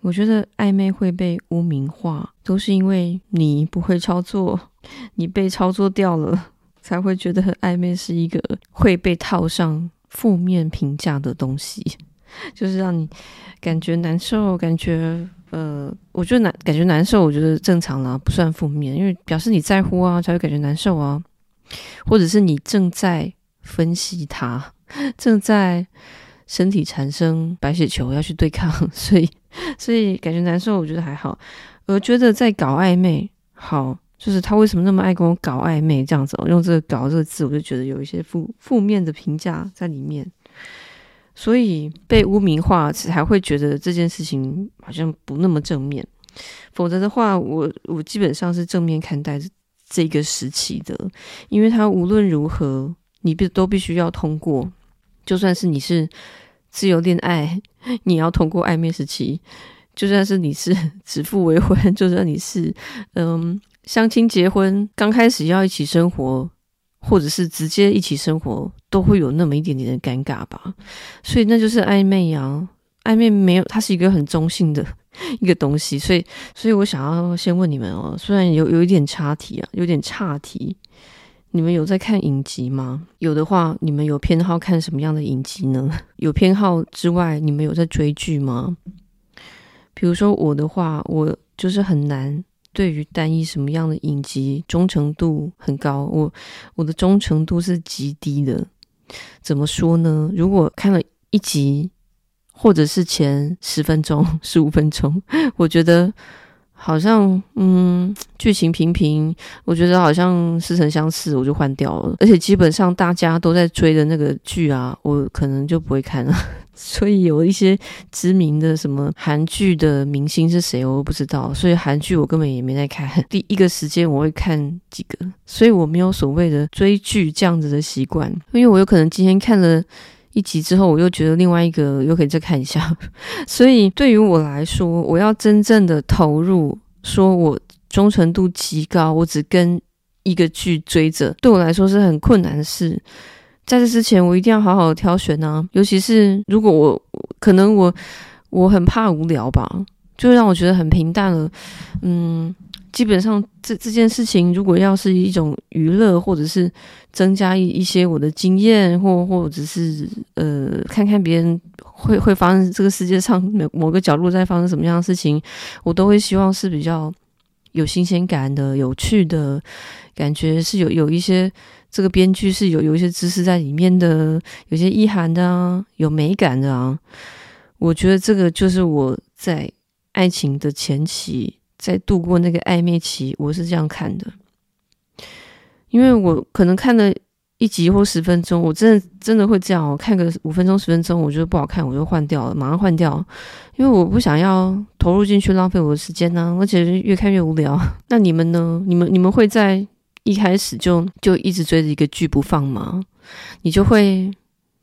我觉得暧昧会被污名化，都是因为你不会操作，你被操作掉了，才会觉得暧昧是一个会被套上负面评价的东西，就是让你感觉难受，感觉呃，我觉得难，感觉难受，我觉得正常啦，不算负面，因为表示你在乎啊，才会感觉难受啊，或者是你正在分析它，正在。身体产生白血球要去对抗，所以所以感觉难受，我觉得还好。我觉得在搞暧昧，好，就是他为什么那么爱跟我搞暧昧这样子？用这个“搞”这个字，我就觉得有一些负负面的评价在里面，所以被污名化才会觉得这件事情好像不那么正面。否则的话，我我基本上是正面看待这个时期的，因为他无论如何，你必都必须要通过。就算是你是自由恋爱，你要通过暧昧时期；就算是你是 指腹为婚，就算你是嗯相亲结婚，刚开始要一起生活，或者是直接一起生活，都会有那么一点点的尴尬吧。所以那就是暧昧呀，暧昧没有，它是一个很中性的 一个东西。所以，所以我想要先问你们哦，虽然有有一点岔题啊，有点岔题。你们有在看影集吗？有的话，你们有偏好看什么样的影集呢？有偏好之外，你们有在追剧吗？比如说我的话，我就是很难对于单一什么样的影集忠诚度很高，我我的忠诚度是极低的。怎么说呢？如果看了一集，或者是前十分钟、十五分钟，我觉得。好像嗯，剧情平平，我觉得好像似曾相识，我就换掉了。而且基本上大家都在追的那个剧啊，我可能就不会看了。所以有一些知名的什么韩剧的明星是谁，我不知道。所以韩剧我根本也没在看。第一个时间我会看几个，所以我没有所谓的追剧这样子的习惯，因为我有可能今天看了。一集之后，我又觉得另外一个又可以再看一下，所以对于我来说，我要真正的投入，说我忠诚度极高，我只跟一个剧追着，对我来说是很困难的事。在这之前，我一定要好好挑选啊，尤其是如果我可能我我很怕无聊吧，就让我觉得很平淡了，嗯。基本上，这这件事情如果要是一种娱乐，或者是增加一一些我的经验，或或者是呃，看看别人会会发生这个世界上某某个角落在发生什么样的事情，我都会希望是比较有新鲜感的、有趣的感觉，是有有一些这个编剧是有有一些知识在里面的，有些意涵的啊，有美感的啊。我觉得这个就是我在爱情的前期。在度过那个暧昧期，我是这样看的，因为我可能看了一集或十分钟，我真的真的会这样，我看个五分钟十分钟，我觉得不好看，我就换掉了，马上换掉，因为我不想要投入进去浪费我的时间呢、啊，而且越看越无聊。那你们呢？你们你们会在一开始就就一直追着一个剧不放吗？你就会。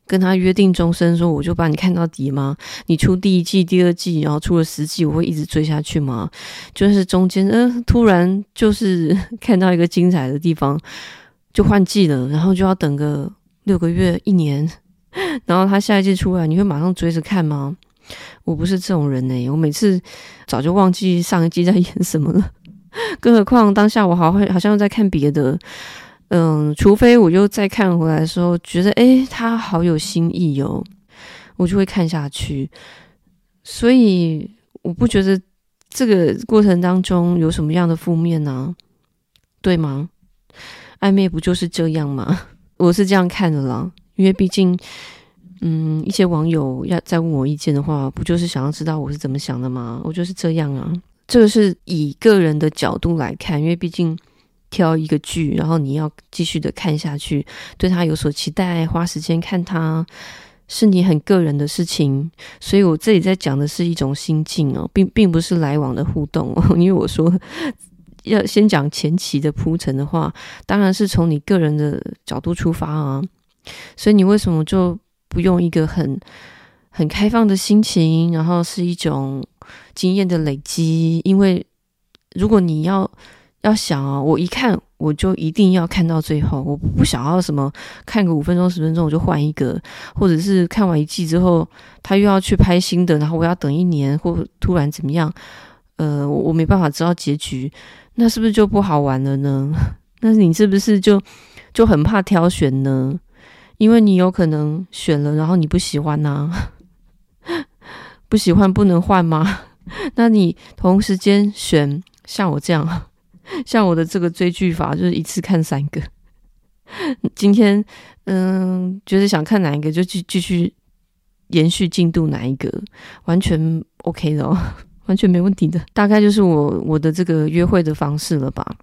跟他约定终身，说我就把你看到底吗？你出第一季、第二季，然后出了十季，我会一直追下去吗？就是中间，呃，突然就是 看到一个精彩的地方，就换季了，然后就要等个六个月、一年，然后他下一季出来，你会马上追着看吗？我不是这种人欸，我每次早就忘记上一季在演什么了，更何况当下我好会好像在看别的。嗯，除非我又再看回来的时候，觉得诶，他好有新意哦，我就会看下去。所以我不觉得这个过程当中有什么样的负面呢？对吗？暧昧不就是这样吗？我是这样看的啦，因为毕竟，嗯，一些网友要再问我意见的话，不就是想要知道我是怎么想的吗？我就是这样啊，这个是以个人的角度来看，因为毕竟。挑一个剧，然后你要继续的看下去，对他有所期待，花时间看他，是你很个人的事情。所以我这里在讲的是一种心境哦，并并不是来往的互动哦。因为我说要先讲前期的铺陈的话，当然是从你个人的角度出发啊。所以你为什么就不用一个很很开放的心情，然后是一种经验的累积？因为如果你要要想啊，我一看我就一定要看到最后，我不想要什么看个五分钟十分钟我就换一个，或者是看完一季之后他又要去拍新的，然后我要等一年或突然怎么样，呃，我我没办法知道结局，那是不是就不好玩了呢？那你是不是就就很怕挑选呢？因为你有可能选了，然后你不喜欢呐、啊，不喜欢不能换吗？那你同时间选像我这样，像我的这个追剧法，就是一次看三个。今天嗯，觉得想看哪一个，就继继续延续进度哪一个，完全 OK 的哦，完全没问题的。大概就是我我的这个约会的方式了吧。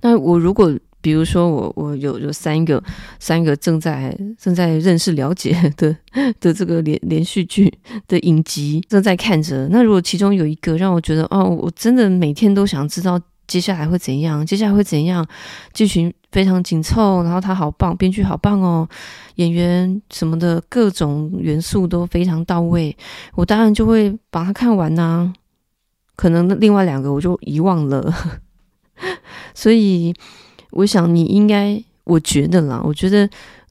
那我如果。比如说我我有有三个三个正在正在认识了解的 的这个连连续剧的影集正在看着，那如果其中有一个让我觉得哦，我真的每天都想知道接下来会怎样，接下来会怎样，剧情非常紧凑，然后他好棒，编剧好棒哦，演员什么的各种元素都非常到位，我当然就会把它看完呐、可能另外两个我就遗忘了，所以。我想你应该，我觉得啦，我觉得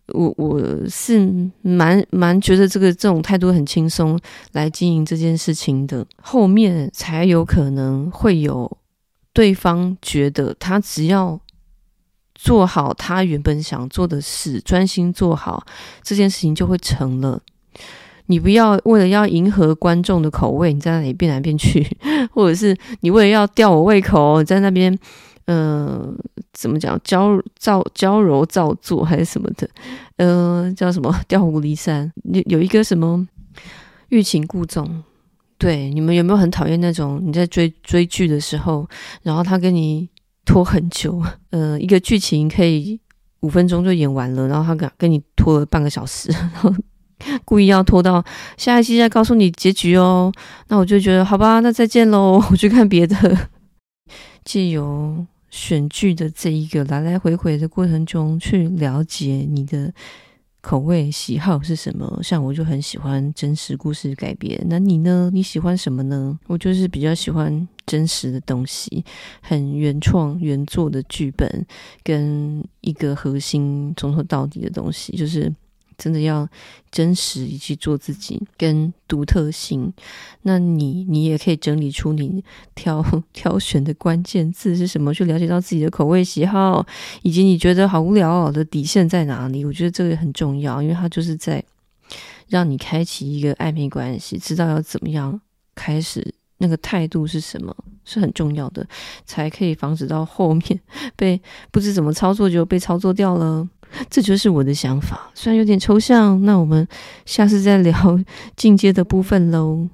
我我是蛮蛮觉得这个这种态度很轻松来经营这件事情的，后面才有可能会有对方觉得他只要做好他原本想做的事，专心做好这件事情就会成了。你不要为了要迎合观众的口味，你在那里变来变去，或者是你为了要吊我胃口，你在那边。呃，怎么讲？娇造娇柔造作还是什么的？呃，叫什么？调虎离山。有有一个什么欲擒故纵？对，你们有没有很讨厌那种你在追追剧的时候，然后他跟你拖很久？呃，一个剧情可以五分钟就演完了，然后他跟跟你拖了半个小时，然后故意要拖到下一期再告诉你结局哦。那我就觉得好吧，那再见喽，我去看别的。借由选剧的这一个来来回回的过程中，去了解你的口味喜好是什么。像我就很喜欢真实故事改编，那你呢？你喜欢什么呢？我就是比较喜欢真实的东西，很原创原作的剧本，跟一个核心从头到底的东西，就是。真的要真实以及做自己跟独特性，那你你也可以整理出你挑 挑选的关键字是什么，去了解到自己的口味喜好，以及你觉得好无聊的底线在哪里。我觉得这个很重要，因为它就是在让你开启一个暧昧关系，知道要怎么样开始，那个态度是什么是很重要的，才可以防止到后面 被不知怎么操作就被操作掉了。这就是我的想法，虽然有点抽象，那我们下次再聊 进阶的部分喽。